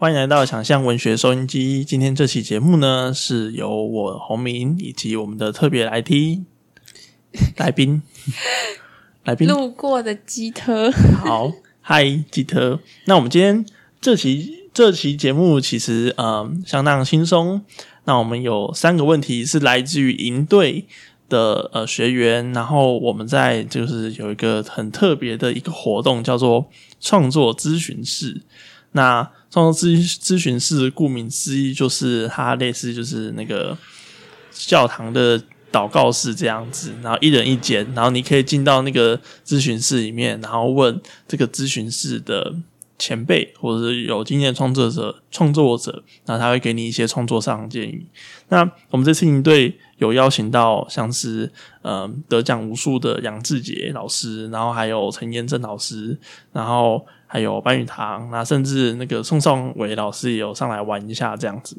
欢迎来到想象文学收音机。今天这期节目呢，是由我洪明以及我们的特别来宾 来宾来宾路过的基特，好，嗨，基特。那我们今天这期这期节目其实呃相当轻松。那我们有三个问题是来自于营队的呃学员，然后我们在就是有一个很特别的一个活动，叫做创作咨询室。那创作咨咨询室顾名思义，就是它类似就是那个教堂的祷告室这样子，然后一人一间，然后你可以进到那个咨询室里面，然后问这个咨询室的前辈或者是有经验创作者创作者，然后他会给你一些创作上建议。那我们这次营队有邀请到像是呃得奖无数的杨志杰老师，然后还有陈彦正老师，然后。还有白玉堂，那甚至那个宋尚伟老师也有上来玩一下这样子。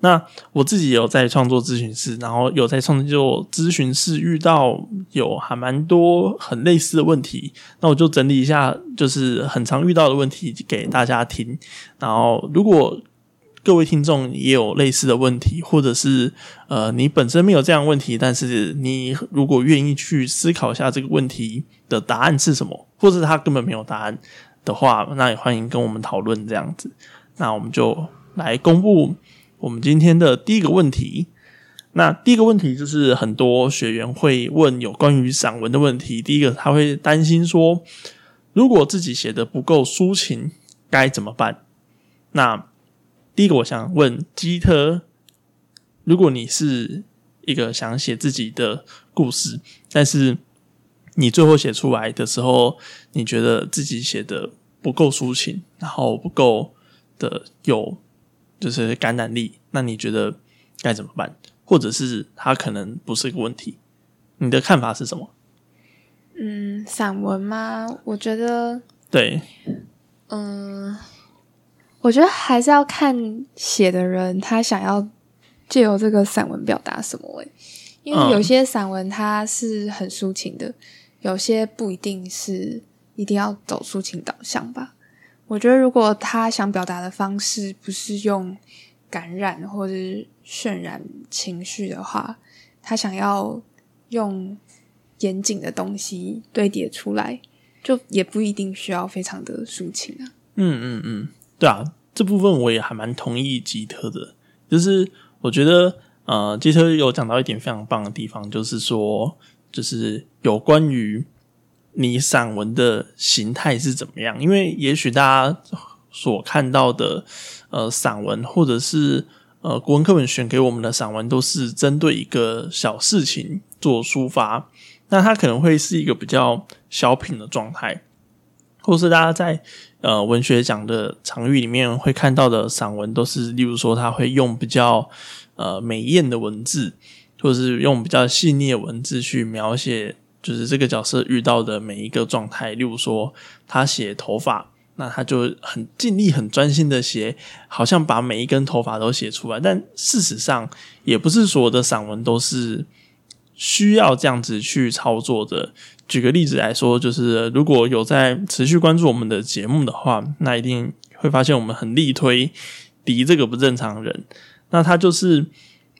那我自己有在创作咨询室，然后有在创作咨询室遇到有还蛮多很类似的问题，那我就整理一下，就是很常遇到的问题给大家听。然后如果各位听众也有类似的问题，或者是呃，你本身没有这样问题，但是你如果愿意去思考一下这个问题的答案是什么，或者他根本没有答案的话，那也欢迎跟我们讨论这样子。那我们就来公布我们今天的第一个问题。那第一个问题就是很多学员会问有关于散文的问题。第一个他会担心说，如果自己写的不够抒情，该怎么办？那第一个，我想问基特，如果你是一个想写自己的故事，但是你最后写出来的时候，你觉得自己写的不够抒情，然后不够的有就是感染力，那你觉得该怎么办？或者是它可能不是一个问题？你的看法是什么？嗯，散文吗？我觉得对，嗯。我觉得还是要看写的人他想要借由这个散文表达什么诶，因为有些散文它是很抒情的，有些不一定是一定要走抒情导向吧。我觉得如果他想表达的方式不是用感染或者渲染情绪的话，他想要用严谨的东西堆叠出来，就也不一定需要非常的抒情啊。嗯嗯嗯。对啊，这部分我也还蛮同意吉特的，就是我觉得呃，吉特有讲到一点非常棒的地方，就是说，就是有关于你散文的形态是怎么样，因为也许大家所看到的呃散文，或者是呃国文课本选给我们的散文，都是针对一个小事情做抒发，那它可能会是一个比较小品的状态，或是大家在。呃，文学奖的场域里面会看到的散文，都是例如说他会用比较呃美艳的文字，或者是用比较细腻的文字去描写，就是这个角色遇到的每一个状态。例如说他写头发，那他就很尽力、很专心的写，好像把每一根头发都写出来。但事实上，也不是所有的散文都是需要这样子去操作的。举个例子来说，就是如果有在持续关注我们的节目的话，那一定会发现我们很力推敌这个不正常人。那他就是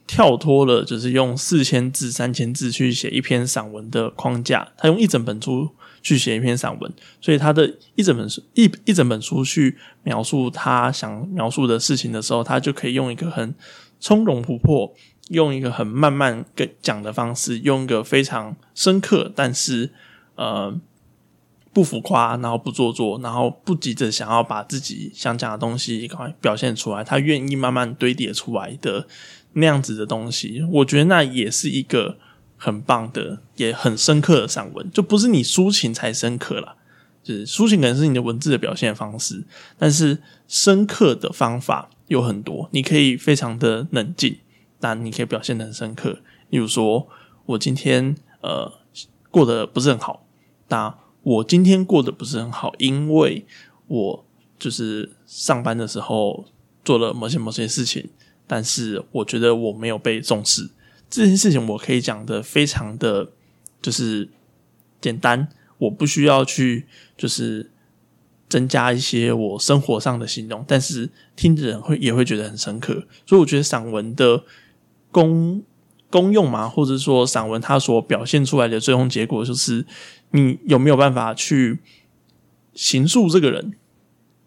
跳脱了，就是用四千字、三千字去写一篇散文的框架，他用一整本书去写一篇散文，所以他的一整本书一一整本书去描述他想描述的事情的时候，他就可以用一个很从容不迫。用一个很慢慢跟讲的方式，用一个非常深刻，但是呃不浮夸，然后不做作，然后不急着想要把自己想讲的东西赶快表现出来，他愿意慢慢堆叠出来的那样子的东西，我觉得那也是一个很棒的，也很深刻的散文，就不是你抒情才深刻了，就是抒情可能是你的文字的表现方式，但是深刻的方法有很多，你可以非常的冷静。但你可以表现的很深刻，例如说，我今天呃过得不是很好，那我今天过得不是很好，因为我就是上班的时候做了某些某些事情，但是我觉得我没有被重视，这件事情我可以讲的非常的就是简单，我不需要去就是增加一些我生活上的形容，但是听的人会也会觉得很深刻。所以我觉得散文的功功用嘛，或者说散文它所表现出来的最终结果，就是你有没有办法去形塑这个人，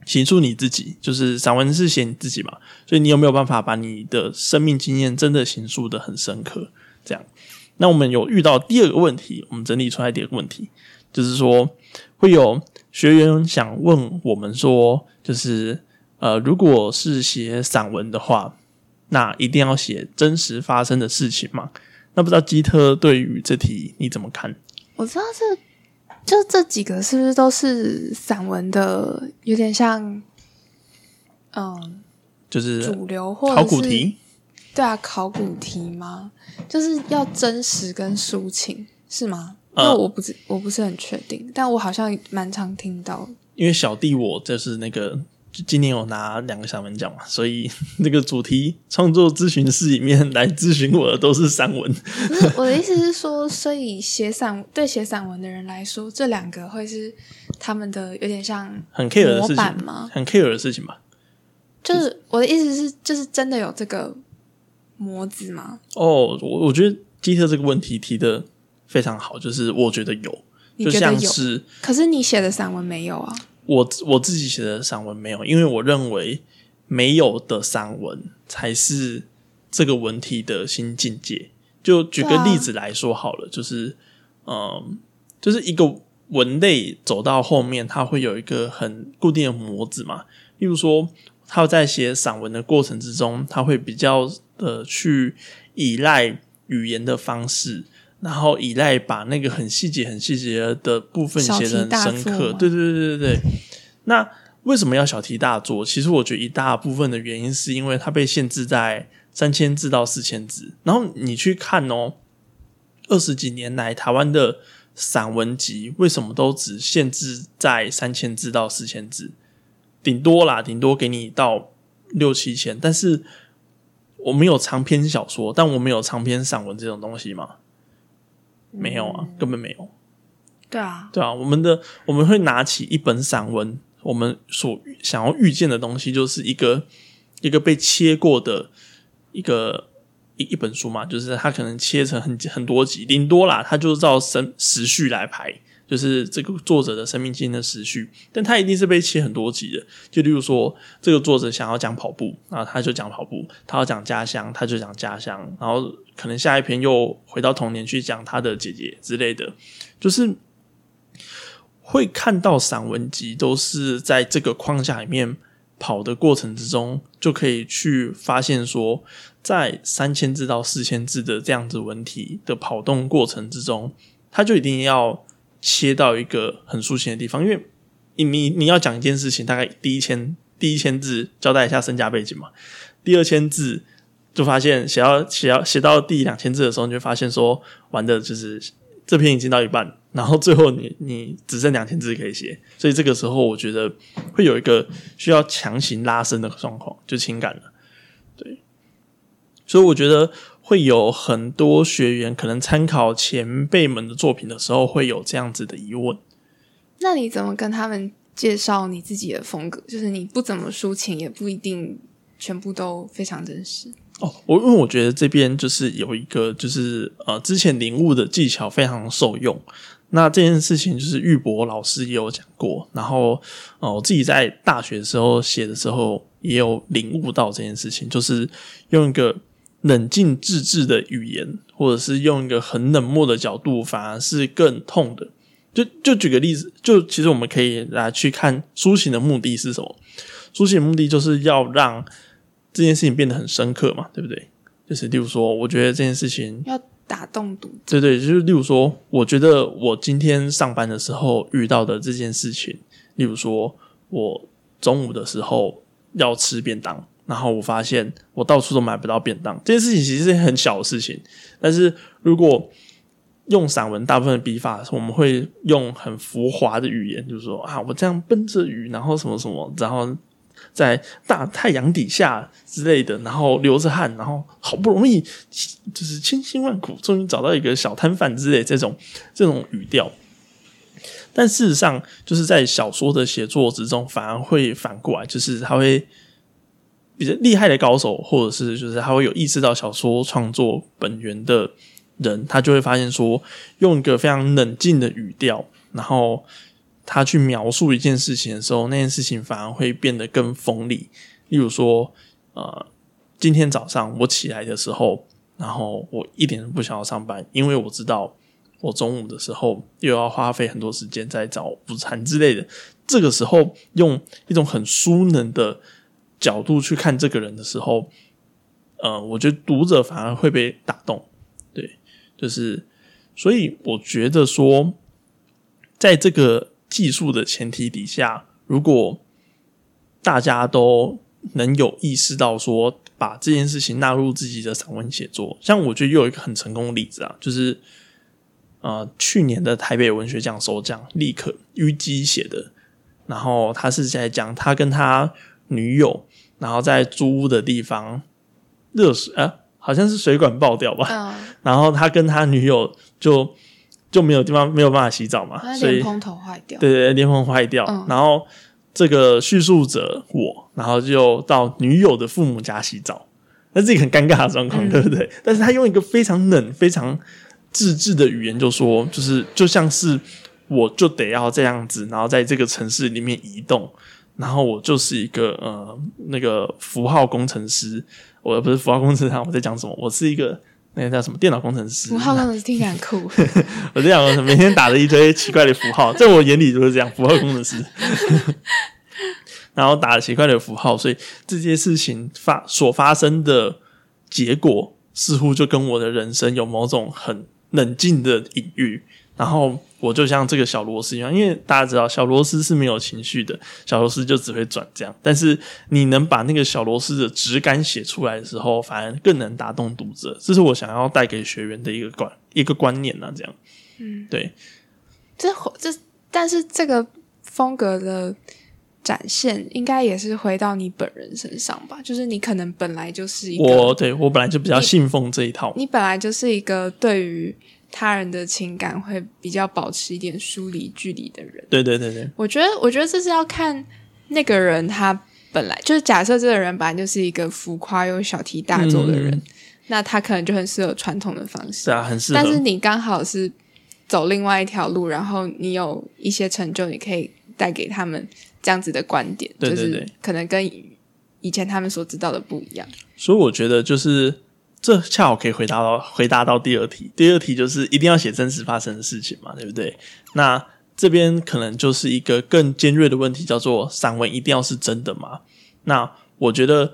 形塑你自己。就是散文是写你自己嘛，所以你有没有办法把你的生命经验真的形塑的很深刻？这样，那我们有遇到第二个问题，我们整理出来第二个问题，就是说会有。学员想问我们说，就是呃，如果是写散文的话，那一定要写真实发生的事情吗？那不知道基特对于这题你怎么看？我知道这就这几个是不是都是散文的，有点像，嗯，就是主流或考古题？对啊，考古题吗？就是要真实跟抒情是吗？因为我不是我不是很确定，但我好像蛮常听到。因为小弟我就是那个今年有拿两个散文奖嘛，所以 那个主题创作咨询室里面来咨询我的都是散文。我的意思是说，所以写散对写散文的人来说，这两个会是他们的有点像很 care 的事情吗？很 care 的事情吧。就是我的意思是，就是真的有这个模子吗？哦，我我觉得基特这个问题提的。非常好，就是我觉得有，就像是，可是你写的散文没有啊？我我自己写的散文没有，因为我认为没有的散文才是这个文体的新境界。就举个例子来说好了，就是嗯，就是一个文类走到后面，它会有一个很固定的模子嘛。例如说，他在写散文的过程之中，他会比较的去依赖语言的方式。然后依赖把那个很细节、很细节的部分写的很深刻，对对对对对。那为什么要小题大做？其实我觉得一大部分的原因是因为它被限制在三千字到四千字。然后你去看哦，二十几年来台湾的散文集为什么都只限制在三千字到四千字？顶多啦，顶多给你到六七千。但是我们有长篇小说，但我们有长篇散文这种东西吗？没有啊，根本没有。对啊，对啊，我们的我们会拿起一本散文，我们所想要遇见的东西，就是一个一个被切过的一个一一本书嘛，就是它可能切成很很多集，顶多啦，它就照生时序来排。就是这个作者的生命经验的时序，但他一定是被切很多集的。就例如说，这个作者想要讲跑步，然后他就讲跑步；他要讲家乡，他就讲家乡。然后可能下一篇又回到童年去讲他的姐姐之类的。就是会看到散文集都是在这个框架里面跑的过程之中，就可以去发现说，在三千字到四千字的这样子文体的跑动过程之中，他就一定要。切到一个很抒情的地方，因为你你你要讲一件事情，大概第一千第一千字交代一下身家背景嘛，第二千字就发现写到写到写到第两千字的时候，你就发现说玩的就是这篇已经到一半，然后最后你你只剩两千字可以写，所以这个时候我觉得会有一个需要强行拉伸的状况，就情感了，对，所以我觉得。会有很多学员可能参考前辈们的作品的时候，会有这样子的疑问。那你怎么跟他们介绍你自己的风格？就是你不怎么抒情，也不一定全部都非常真实。哦，我因为我觉得这边就是有一个，就是呃，之前领悟的技巧非常受用。那这件事情就是玉博老师也有讲过，然后呃，我自己在大学的时候写的时候也有领悟到这件事情，就是用一个。冷静自制的语言，或者是用一个很冷漠的角度，反而是更痛的。就就举个例子，就其实我们可以来去看抒情的目的是什么？抒情的目的就是要让这件事情变得很深刻嘛，对不对？就是例如说，我觉得这件事情要打动读者，对对，就是例如说，我觉得我今天上班的时候遇到的这件事情，例如说我中午的时候要吃便当。然后我发现我到处都买不到便当，这件事情其实是很小的事情。但是如果用散文，大部分的笔法，我们会用很浮华的语言，就是说啊，我这样奔着雨，然后什么什么，然后在大太阳底下之类的，然后流着汗，然后好不容易就是千辛万苦，终于找到一个小摊贩之类这种这种语调。但事实上，就是在小说的写作之中，反而会反过来，就是他会比较厉害的高手，或者是就是他会有意识到小说创作本源的人，他就会发现说，用一个非常冷静的语调，然后他去描述一件事情的时候，那件事情反而会变得更锋利。例如说，呃，今天早上我起来的时候，然后我一点都不想要上班，因为我知道。我中午的时候又要花费很多时间在找午餐之类的，这个时候用一种很疏能的角度去看这个人的时候，呃，我觉得读者反而会被打动。对，就是所以我觉得说，在这个技术的前提底下，如果大家都能有意识到说，把这件事情纳入自己的散文写作，像我觉得又有一个很成功的例子啊，就是。呃，去年的台北文学奖首奖，立刻虞姬写的，然后他是在讲他跟他女友，然后在租屋的地方热水啊，好像是水管爆掉吧，然后他跟他女友就就没有地方没有办法洗澡嘛，所以莲蓬头坏掉，对对，莲蓬坏掉，然后这个叙述者我，然后就到女友的父母家洗澡，那是一个很尴尬的状况，对不对？但是他用一个非常冷，非常。自制的语言就说，就是就像是我就得要这样子，然后在这个城市里面移动，然后我就是一个呃那个符号工程师，我不是符号工程师，我在讲什么？我是一个那个叫什么电脑工程师？符号工程师听起来酷。我这样每天打了一堆奇怪的符号，在我眼里就是这样，符号工程师。然后打了奇怪的符号，所以这些事情发所发生的结果，似乎就跟我的人生有某种很。冷静的隐喻，然后我就像这个小螺丝一样，因为大家知道小螺丝是没有情绪的，小螺丝就只会转这样。但是你能把那个小螺丝的质感写出来的时候，反而更能打动读者。这是我想要带给学员的一个观一个观念呢。这样，嗯，对，这这但是这个风格的。展现应该也是回到你本人身上吧，就是你可能本来就是一个，我对我本来就比较信奉这一套，你本来就是一个对于他人的情感会比较保持一点疏离距离的人。对对对对，我觉得我觉得这是要看那个人他本来就是假设这个人本来就是一个浮夸又小题大做的人，那他可能就很适合传统的方式，对啊，很适合。但是你刚好是走另外一条路，然后你有一些成就，你可以带给他们。这样子的观点，就是可能跟以前他们所知道的不一样。所以我觉得，就是这恰好可以回答到回答到第二题。第二题就是一定要写真实发生的事情嘛，对不对？那这边可能就是一个更尖锐的问题，叫做散文一定要是真的吗？那我觉得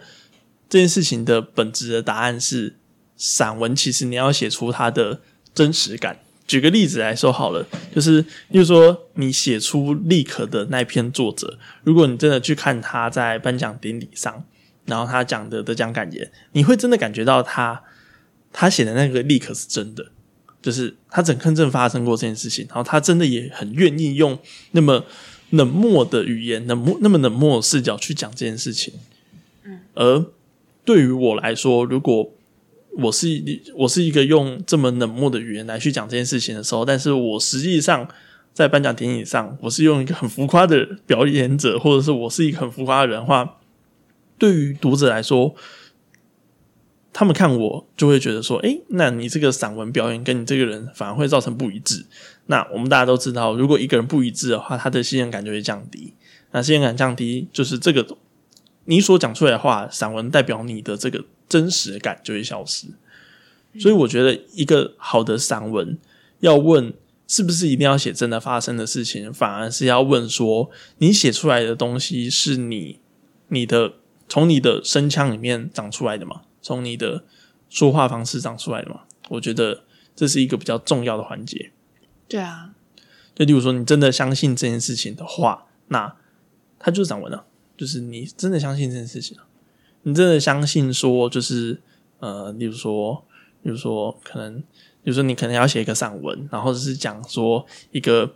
这件事情的本质的答案是，散文其实你要写出它的真实感。举个例子来说好了，就是，例如说你写出立可的那篇作者，如果你真的去看他在颁奖典礼上，然后他讲的得奖感言，你会真的感觉到他他写的那个立可是真的，就是他整坑正发生过这件事情，然后他真的也很愿意用那么冷漠的语言、冷漠那么冷漠的视角去讲这件事情。嗯，而对于我来说，如果我是我是一个用这么冷漠的语言来去讲这件事情的时候，但是我实际上在颁奖典礼上，我是用一个很浮夸的表演者，或者是我是一个很浮夸的人话，对于读者来说，他们看我就会觉得说，哎，那你这个散文表演跟你这个人反而会造成不一致。那我们大家都知道，如果一个人不一致的话，他的信任感就会降低。那信任感降低，就是这个你所讲出来的话，散文代表你的这个。真实感就会消失，所以我觉得一个好的散文要问是不是一定要写真的发生的事情，反而是要问说你写出来的东西是你你的从你的声腔里面长出来的嘛？从你的说话方式长出来的嘛？我觉得这是一个比较重要的环节。对啊，就例如说你真的相信这件事情的话，那它就是散文了，就是你真的相信这件事情你真的相信说，就是呃，例如说，比如说，可能，比如说，你可能要写一个散文，然后是讲说一个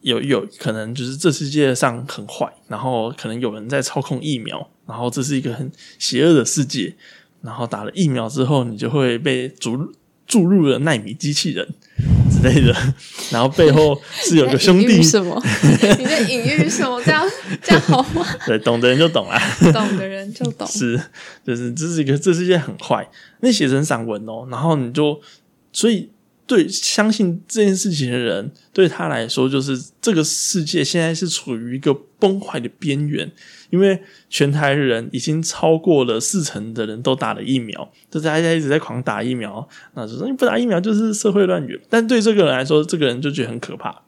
有有可能就是这世界上很坏，然后可能有人在操控疫苗，然后这是一个很邪恶的世界，然后打了疫苗之后，你就会被注注入了纳米机器人之之类的，然后背后是有个兄弟什么？你在隐喻什么？这样这样好吗？对，懂的人就懂啦，懂的人就懂。是，就是这是一个，这世界很坏。那写成散文哦，然后你就所以。对，相信这件事情的人，对他来说，就是这个世界现在是处于一个崩坏的边缘，因为全台人已经超过了四成的人都打了疫苗，就大家一直在狂打疫苗，那就说你不打疫苗就是社会乱源。但对这个人来说，这个人就觉得很可怕，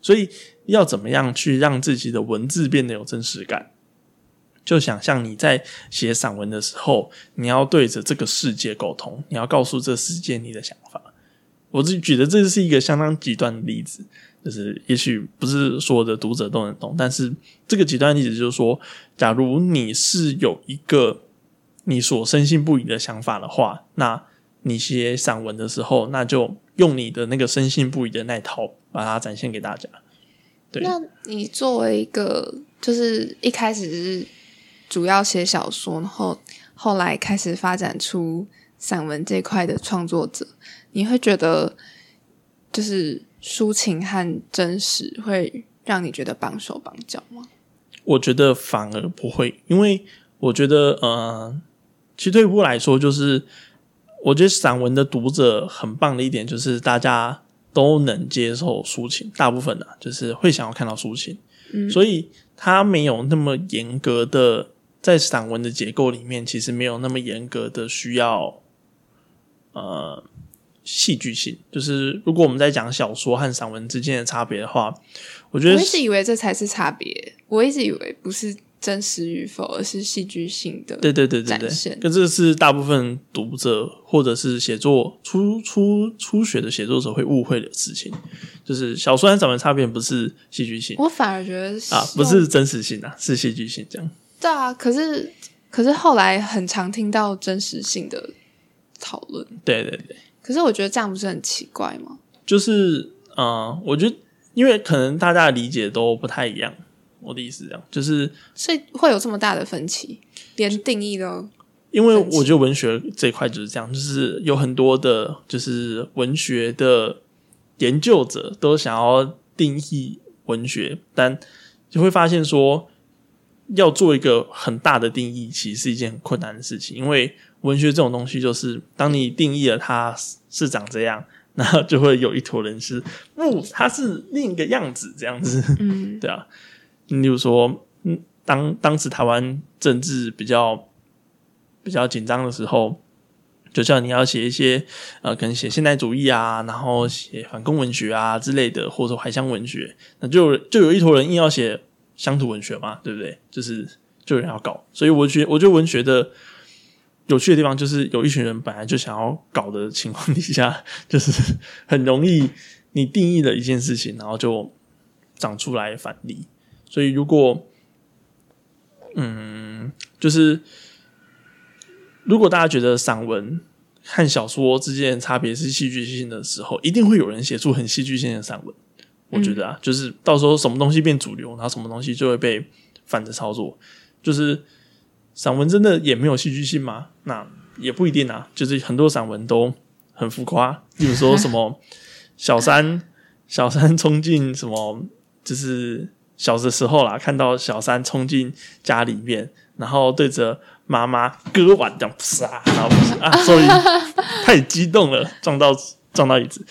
所以要怎么样去让自己的文字变得有真实感？就想象你在写散文的时候，你要对着这个世界沟通，你要告诉这世界你的想法。我自己觉得这是一个相当极端的例子，就是也许不是所有的读者都能懂，但是这个极端例子就是说，假如你是有一个你所深信不疑的想法的话，那你写散文的时候，那就用你的那个深信不疑的那套把它展现给大家。对，那你作为一个就是一开始是主要写小说，然后后来开始发展出散文这块的创作者。你会觉得，就是抒情和真实会让你觉得绑手绑脚吗？我觉得反而不会，因为我觉得，呃，其实对一步来说，就是我觉得散文的读者很棒的一点，就是大家都能接受抒情，大部分的，就是会想要看到抒情，嗯，所以他没有那么严格的在散文的结构里面，其实没有那么严格的需要，呃。戏剧性就是，如果我们在讲小说和散文之间的差别的话，我觉得我一直以为这才是差别。我一直以为不是真实与否，而是戏剧性的。对对对对对，跟这是大部分读者或者是写作初初初学的写作者会误会的事情。就是小说和散文差别不是戏剧性，我反而觉得啊，不是真实性啊，是戏剧性这样。对啊，可是可是后来很常听到真实性的讨论。对对对。可是我觉得这样不是很奇怪吗？就是，嗯，我觉得因为可能大家的理解都不太一样。我的意思这样，就是所以会有这么大的分歧，连定义都。因为我觉得文学这一块就是这样，就是有很多的，就是文学的研究者都想要定义文学，但就会发现说，要做一个很大的定义，其实是一件很困难的事情，因为。文学这种东西，就是当你定义了它是长这样，然后就会有一坨人是不，它是另一个样子，这样子。嗯，对啊。例如说，嗯，当当时台湾政治比较比较紧张的时候，就叫你要写一些呃，可能写现代主义啊，然后写反攻文学啊之类的，或者说怀乡文学，那就就有一坨人硬要写乡土文学嘛，对不对？就是就有人要搞，所以我觉我觉得文学的。有趣的地方就是，有一群人本来就想要搞的情况底下，就是 很容易你定义了一件事情，然后就长出来反例。所以，如果嗯，就是如果大家觉得散文和小说之间的差别是戏剧性的时候，一定会有人写出很戏剧性的散文。我觉得啊，就是到时候什么东西变主流，然后什么东西就会被反着操作，就是。散文真的也没有戏剧性吗？那也不一定啊。就是很多散文都很浮夸，比如说什么 小三，小三冲进什么，就是小的时候啦，看到小三冲进家里面，然后对着妈妈割腕这样啪，然后啊，所以太激动了，撞到撞到椅子，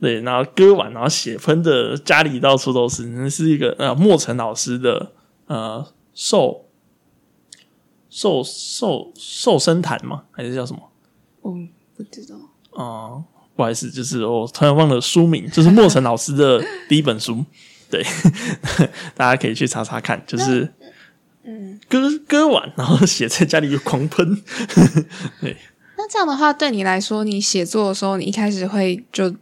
对，然后割腕，然后血喷的家里到处都是，那是一个呃莫尘老师的呃受。瘦瘦瘦身坛吗？还是叫什么？哦，不知道。哦，不好意思，就是我突然忘了书名，就是莫尘老师的 第一本书。对，大家可以去查查看。就是嗯，割割完，然后写在家里又狂喷。对。那这样的话，对你来说，你写作的时候，你一开始会就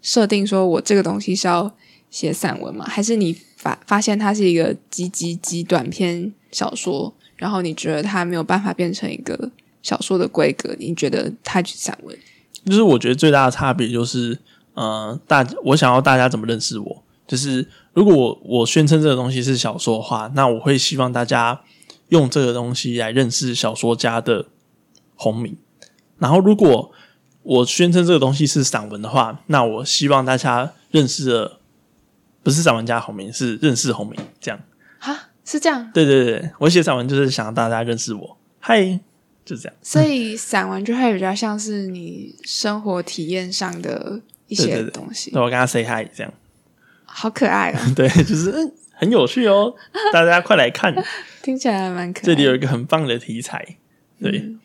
设定说我这个东西是要写散文吗？还是你发发现它是一个极极极短篇小说？然后你觉得它没有办法变成一个小说的规格？你觉得它是散文？就是我觉得最大的差别就是，呃，大我想要大家怎么认识我？就是如果我我宣称这个东西是小说的话，那我会希望大家用这个东西来认识小说家的红名。然后如果我宣称这个东西是散文的话，那我希望大家认识的不是散文家红明，是认识红明。这样，是这样。对对对，我写散文就是想让大家认识我。嗨，就这样。所以散文就会比较像是你生活体验上的一些东西，那我跟他 say hi，这样好可爱啊！对，就是嗯很有趣哦，大家快来看，听起来还蛮可爱。这里有一个很棒的题材。对，嗯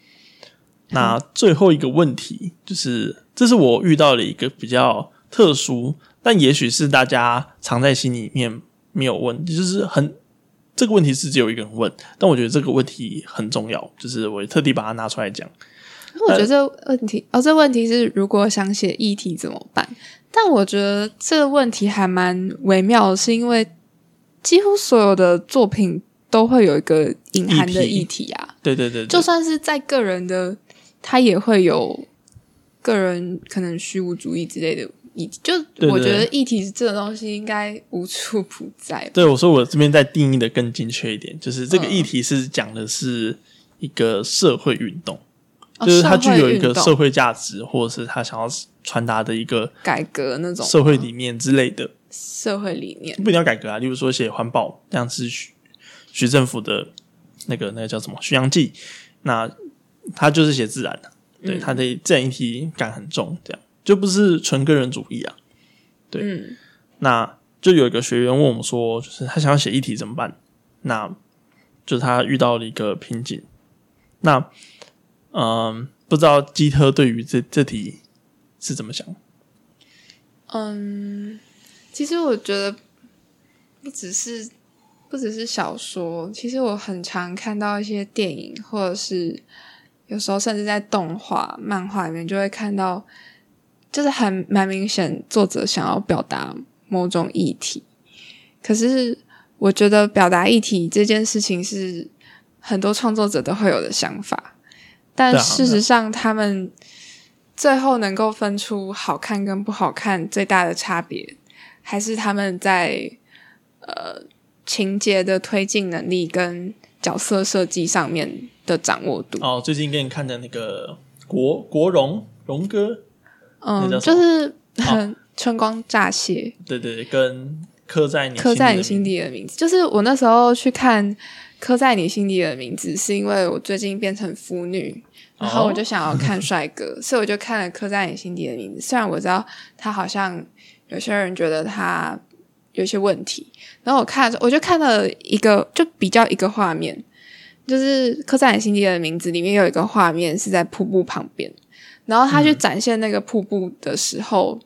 那最后一个问题就是，这是我遇到了一个比较特殊，但也许是大家藏在心里面没有问，就是很这个问题是只有一个人问，但我觉得这个问题很重要，就是我特地把它拿出来讲。我觉得这个问题，哦，这个问题是如果想写议题怎么办？但我觉得这个问题还蛮微妙的，是因为几乎所有的作品都会有一个隐含的议议题啊，对对对对就算是在个人的，他也会有个人可能虚无主义之类的议题。就我觉得议题这个东西应该无处不在。对，我说我这边再定义的更精确一点，就是这个嗯议题是讲的是一个社会运动，哦就是它具有一个社会价值，或者是他想要传达的一个改革那种社会理念之类的。社会理念。不一定要改革啊，例如说写环保，像是徐徐政府的那个那个叫什么《巡洋记》，那他就是写自然的，对，他的自然议题感很重，这样就不是纯个人主义啊。对嗯那就有一个学员问我们说，就是他想要写议题怎么办？那就是他遇到了一个瓶颈。那嗯，不知道基特对于这这题是怎么想？嗯，其实我觉得不只是不只是小说，其实我很常看到一些电影，或者是有时候甚至在动画、漫画里面就会看到，就是很蛮明显作者想要表达某种议题。可是我觉得表达议题这件事情是很多创作者都会有的想法，但事实上他们最后能够分出好看跟不好看最大的差别，还是他们在呃情节的推进能力跟角色设计上面的掌握度。哦，最近给你看的那个国国荣荣哥，那嗯，就是很春光乍泄，对对对，跟刻在你刻在你心心底的名字。就是我那时候去看《刻在你心底的名字》，是因为我最近变成腐女，然后我就想要看帅哥，所以我就看了《刻在你心底的名字》。虽然我知道他好像有些人觉得他有些问题，然后我看的时候，我就看了一个，就比较一个画面，就是《刻在你心底的名字》里面有一个画面是在瀑布旁边，然后他去展现那个瀑布的时候，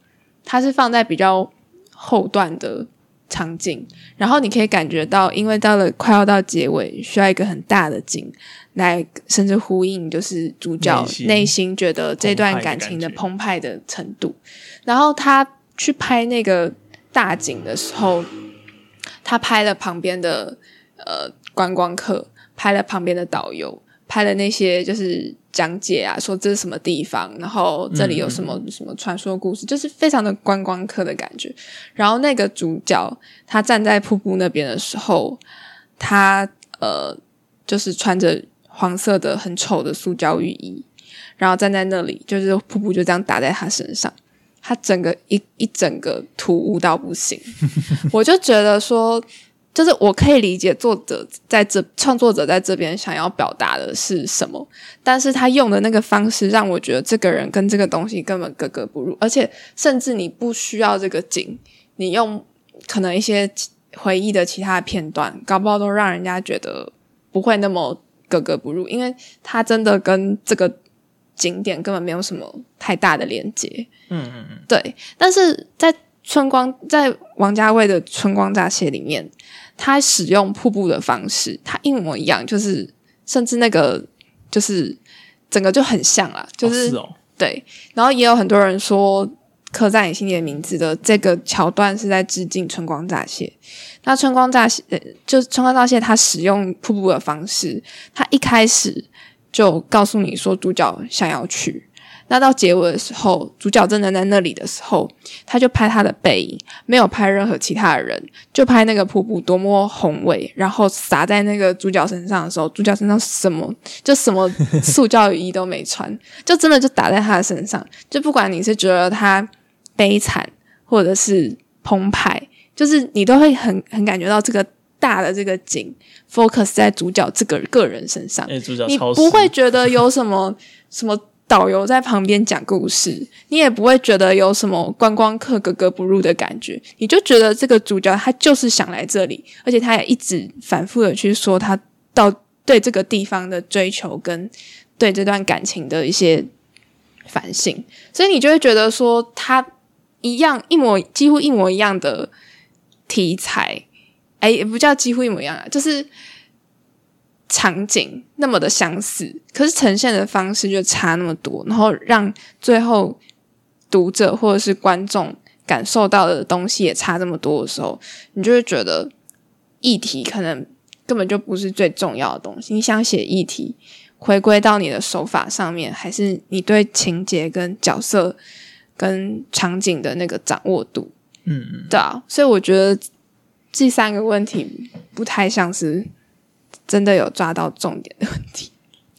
它是放在比较后段的场景，然后你可以感觉到，因为到了快要到结尾，需要一个很大的景来，甚至呼应就是主角内心内心觉得这段感情的澎湃的程度。然后他去拍那个大景的时候，他拍了旁边的呃观光客，拍了旁边的导游，拍了那些就是讲解啊，说这是什么地方，然后这里有什么、什么传说故事，就是非常的观光客的感觉。然后那个主角他站在瀑布那边的时候，他呃就是穿着黄色的很丑的塑胶雨衣，然后站在那里，就是瀑布就这样打在他身上。他整个一一整个突兀到不行，我就觉得说，就是我可以理解作者在这创作者在这边想要表达的是什么，但是他用的那个方式让我觉得这个人跟这个东西根本格格不入，而且甚至你不需要这个景，你用可能一些回忆的其他的片段，搞不好都让人家觉得不会那么格格不入，因为他真的跟这个景点根本没有什么太大的连接。嗯嗯嗯，对，但是在春光在王家卫的《春光乍泄》里面，他使用瀑布的方式，他一模一样，就是甚至那个就是整个就很像啦，就是,、哦是哦，对。然后也有很多人说，刻在你心里的名字的这个桥段是在致敬《春光乍泄》。那《春光乍泄》呃就是《春光乍泄》，他使用瀑布的方式，他一开始就告诉你说主角想要去。那到结尾的时候，主角真的在那里的时候，他就拍他的背影，没有拍任何其他的人，就拍那个瀑布多么宏伟，然后洒在那个主角身上的时候，主角身上什么 就什么塑胶雨衣都没穿，就真的就打在他的身上。就不管你是觉得他悲惨，或者是澎湃，就是你都会很很感觉到这个大的这个景 focus 在主角这个个人身上，哎，主角你不会 觉得有什么什么导游在旁边讲故事，你也不会觉得有什么观光客格格不入的感觉，你就觉得这个主角他就是想来这里，而且他也一直反复的去说他到对这个地方的追求跟对这段感情的一些反省，所以你就会觉得说他一样一模几乎一模一样的题材，哎，也不叫几乎一模一样啊，就是场景那么的相似，可是呈现的方式就差那么多，然后让最后读者或者是观众感受到的东西也差这么多的时候，你就会觉得议题可能根本就不是最重要的东西。你想写议题，回归到你的手法上面，还是你对情节跟角色跟场景的那个掌握度？嗯嗯，对啊，所以我觉得这三个问题不太像是真的有抓到重点的问题。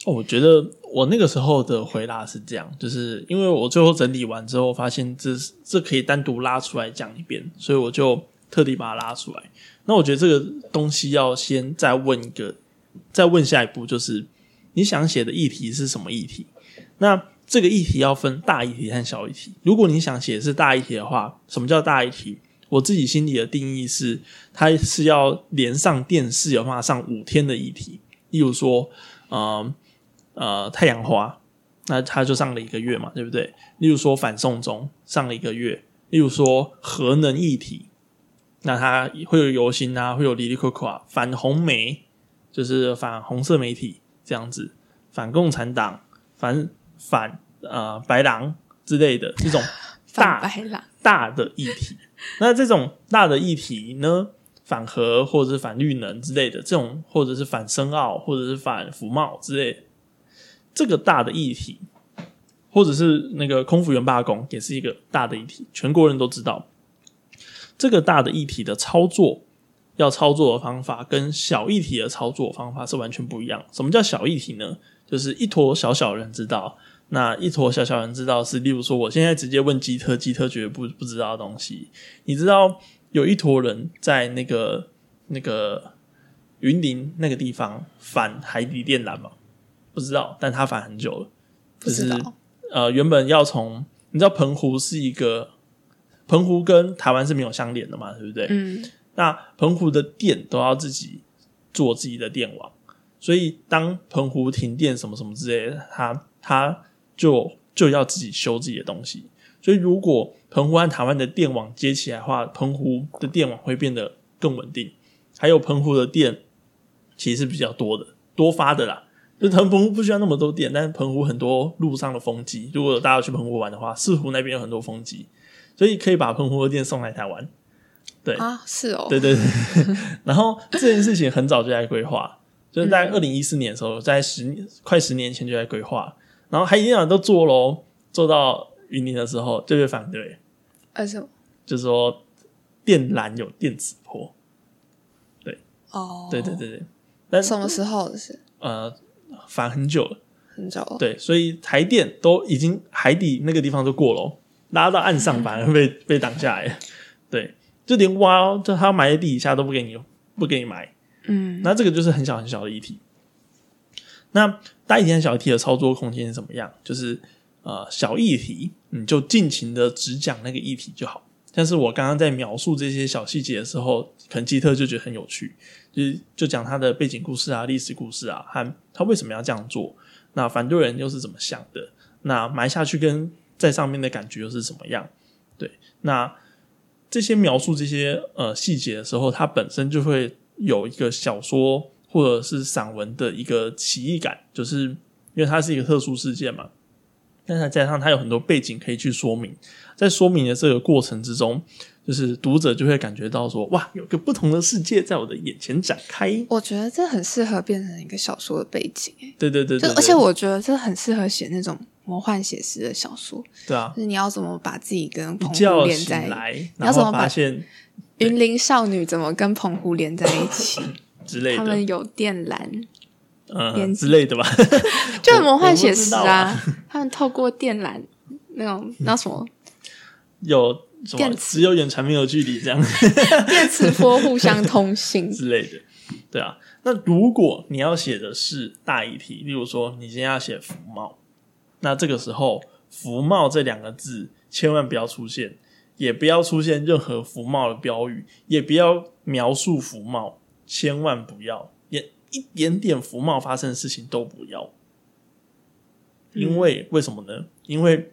我觉得我那个时候的回答是这样，就是因为我最后整理完之后，发现这这可以单独拉出来讲一遍，所以我就特地把它拉出来。那我觉得这个东西要先再问一个，再问下一步，就是你想写的议题是什么议题？那这个议题要分大议题和小议题。如果你想写是大议题的话，什么叫大议题？我自己心里的定义是，它是要连上电视有办法上五天的议题。例如说，呃呃，太阳花，那它就上了一个月嘛，对不对？例如说反送中上了一个月，例如说核能议题，那它会有游行啊，会有里里扣扣啊，反红媒就是反红色媒体这样子，反共产党，反反呃白狼之类的这种大白狼，大的议题。那这种大的议题呢，反核或者是反绿能之类的，这种或者是反深奥或者是反服贸之类，这个大的议题，或者是那个空服员罢工，也是一个大的议题，全国人都知道。这个大的议题的操作，要操作的方法跟小议题的操作方法是完全不一样。什么叫小议题呢？就是一坨小小人知道，那一坨小小人知道是，例如说，我现在直接问基特，基特绝对不不知道的东西。你知道有一坨人在那个那个云林那个地方反海底电缆吗？不知道，但他反很久了。就是不知道呃，原本要从你知道澎湖是一个澎湖跟台湾是没有相连的嘛，对不对？嗯那澎湖的电都要自己做自己的电网，所以当澎湖停电什么什么之类的，他他就就要自己修自己的东西。所以如果澎湖和台湾的电网接起来的话，澎湖的电网会变得更稳定。还有澎湖的电其实是比较多的，多发的啦。就是澎湖不需要那么多电，但是澎湖很多路上的风机，如果大家去澎湖玩的话，四湖那边有很多风机，所以可以把澎湖的电送来台湾。对啊，是哦，对对对，然后这件事情很早就在规划，就是在二零一四年的时候，在十年快十年前就在规划，然后海底电缆都做喽，做到云林的时候就被反对，为什么？就是说电缆有电磁波，对。哦，对对对对，但什么时候的事？呃反很久了，很久了，对，所以台电都已经海底那个地方都过了，拉到岸上反而被 被挡下来。了，对，就连挖哦，就他埋在地底下都不给你不给你埋。嗯。那这个就是很小很小的议题。那大议题小议题的操作空间是怎么样？就是呃，小议题你就尽情的只讲那个议题就好。但是我刚刚在描述这些小细节的时候，肯基特就觉得很有趣，就是就讲他的背景故事啊、历史故事啊，和他为什么要这样做。那反对人又是怎么想的？那埋下去跟在上面的感觉又是怎么样？对，那这些描述这些呃细节的时候，它本身就会有一个小说或者是散文的一个奇异感，就是因为它是一个特殊事件嘛，但再加上它有很多背景可以去说明，在说明的这个过程之中，就是读者就会感觉到说，哇，有个不同的世界在我的眼前展开。我觉得这很适合变成一个小说的背景，哎，对对对对，而且我觉得这很适合写那种魔幻写实的小说。对啊，就是你要怎么把自己跟澎湖连在，你要怎么发现云林少女怎么跟澎湖连在一起之类的？他们有电缆。嗯，之类的吧，就很魔幻写实啊。他们透过电缆那种那什么，有电磁有远传没有距离这样，电磁波互相通信 之类的。对啊，那如果你要写的是大议题，例如说你今天要写服贸，那这个时候服贸这两个字千万不要出现，也不要出现任何服贸的标语，也不要描述服贸，千万不要。一点点服贸发生的事情都不要，因为为什么呢？因为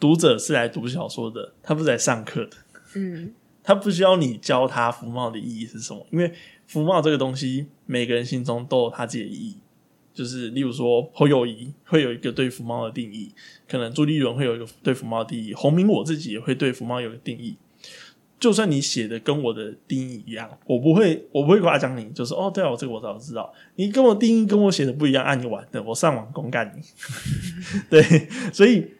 读者是来读小说的，他不是来上课的。嗯，他不需要你教他服贸的意义是什么，因为服贸这个东西，每个人心中都有他自己的意义。就是例如说，侯友谊会有一个对服贸的定义，可能朱立伦会有一个对服贸的定义，洪明我自己也会对服贸有个定义。就算你写的跟我的定义一样，我不会，我不会夸奖你，就是哦，对啊，我这个我早知道。你跟我定义跟我写的不一样，按你玩的，我上网公干你。对，所以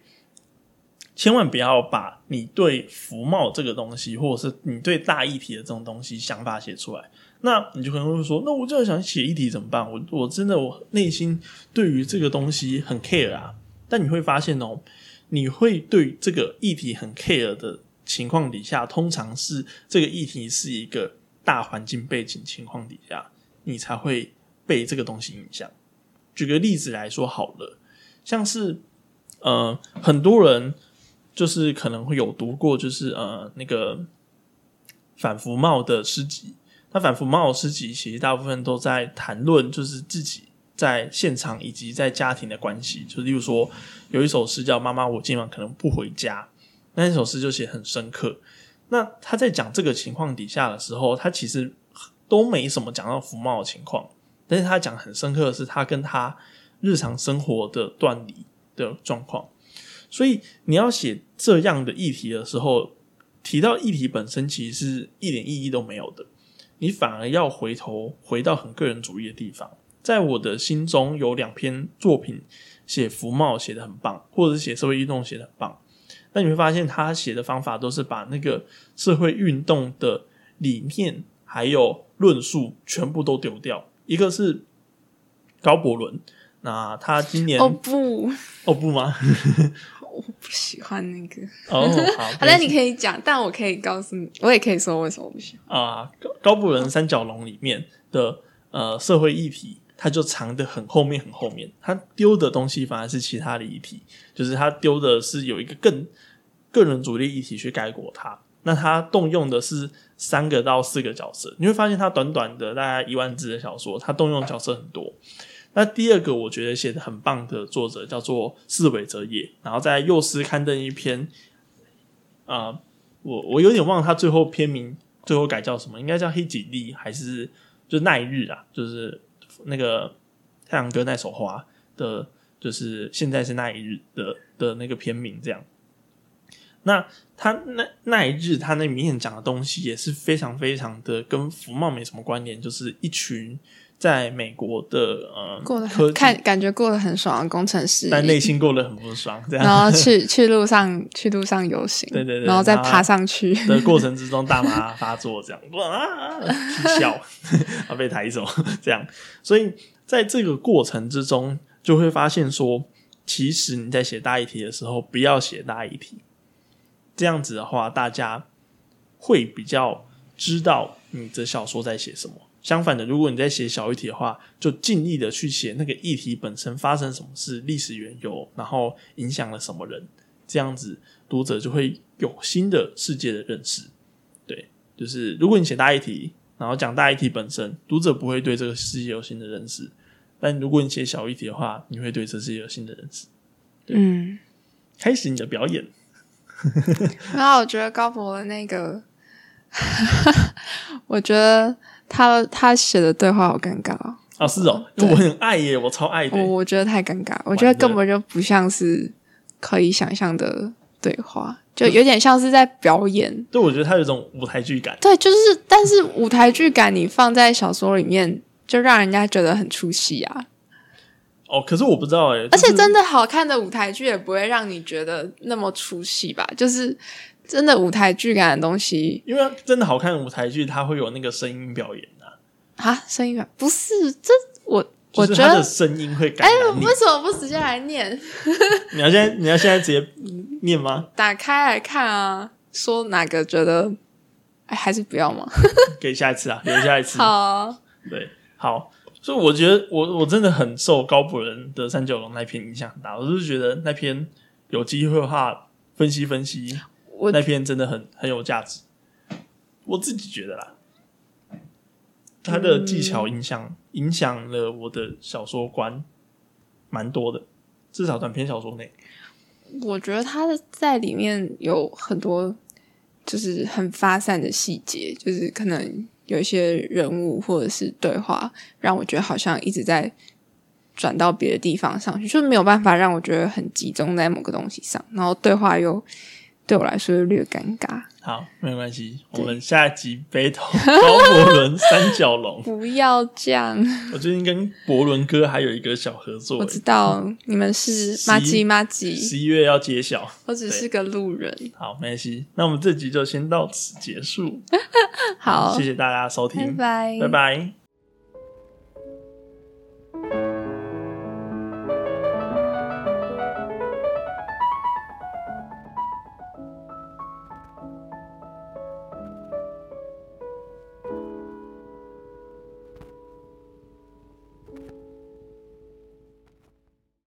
千万不要把你对福茂这个东西，或者是你对大议题的这种东西想法写出来。那你就可能会说，那我就想写议题怎么办？我我真的我内心对于这个东西很 care 啊。但你会发现哦，你会对这个议题很 care 的。情况底下，通常是这个议题是一个大环境背景情况底下，你才会被这个东西影响。举个例子来说好了，像是呃，很多人就是可能会有读过，就是呃那个反服贸的诗集。那反服贸的诗集其实大部分都在谈论，就是自己在现场以及在家庭的关系。就例如说，有一首诗叫《妈妈，我今晚可能不回家》。那首诗就写很深刻。那他在讲这个情况底下的时候，他其实都没什么讲到福茂的情况，但是他讲很深刻的是他跟他日常生活的断离的状况。所以你要写这样的议题的时候，提到议题本身其实是一点意义都没有的，你反而要回头回到很个人主义的地方。在我的心中有两篇作品写福茂写的很棒，或者写社会运动写的很棒。那你会发现，他写的方法都是把那个社会运动的理念还有论述全部都丢掉。一个是高伯伦，那他今年哦不哦不吗？我不喜欢那个哦好，好那你可以讲，但我可以告诉你，我也可以说为什么不喜欢啊。高高伯伦三角龙里面的呃社会议题。他就藏的很后面，很后面。他丢的东西反而是其他的议题，就是他丢的是有一个更个人主力议题去盖过他。那他动用的是三个到四个角色，你会发现他短短的大概一万字的小说，他动用角色很多。那第二个我觉得写的很棒的作者叫做四尾哲也，然后在幼师刊登一篇啊，我我有点忘了他最后篇名最后改叫什么，应该叫黑锦丽还是就奈日啊，就是。那个太阳哥那首花的，就是现在是那一日的的那个片名这样。那他那那一日他那里面讲的东西也是非常非常的跟福茂没什么关联，就是一群在美国的呃过得很看感觉过得很爽的工程师，但内心过得很不爽，这样然后去 去路上去路上游行，对对对，然后再爬上去的过程之中大麻发作，这样哇笑 啊被抬走这样，所以在这个过程之中就会发现说，其实你在写大议题的时候，不要写大议题。这样子的话，大家会比较知道你的小说在写什么。相反的，如果你在写小议题的话，就尽力的去写那个议题本身发生什么事、历史缘由，然后影响了什么人。这样子，读者就会有新的世界的认识。对，就是如果你写大议题，然后讲大议题本身，读者不会对这个世界有新的认识。但如果你写小议题的话，你会对这世界有新的认识。嗯，开始你的表演。然后我觉得高博的那个，我觉得他他写的对话好尴尬啊！是哦，我很爱耶，我超爱的。我我觉得太尴尬，我觉得根本就不像是可以想象的对话。就有点像是在表演。对，我觉得他有一种舞台剧感。对，就是，但是舞台剧感你放在小说里面，就让人家觉得很出戏啊。哦，可是我不知道哎、而且就是真的好看的舞台剧也不会让你觉得那么出戏吧？就是真的舞台剧感的东西因为真的好看的舞台剧，它会有那个声音表演啊，啊，声音表不是这我我觉得。声音会感哎。为什么不直接来念？你要现在你要现在直接念吗？打开来看啊，说哪个觉得，哎，还是不要吗。给下一次啊，留下一次。好啊，对，好，所以我觉得我我真的很受高博人的三九龙那篇影响很大，我就是觉得那篇有机会的话分析分析，我那篇真的很很有价值，我自己觉得啦，他的技巧影响、影响了我的小说观蛮多的，至少短篇小说内，我觉得他的在里面有很多就是很发散的细节，就是可能有一些人物或者是对话，让我觉得好像一直在转到别的地方上去，就是没有办法让我觉得很集中在某个东西上，然后对话又对我来说又略尴尬。好，没有关系，我们下一集 battle 高博伦三角龙。不要这样，我最近跟博伦哥还有一个小合作我，知道你们是十马吉马吉，十一月要揭晓。我只是个路人。好，没关系，那我们这集就先到此结束。好谢，谢大家收拜听，拜，拜拜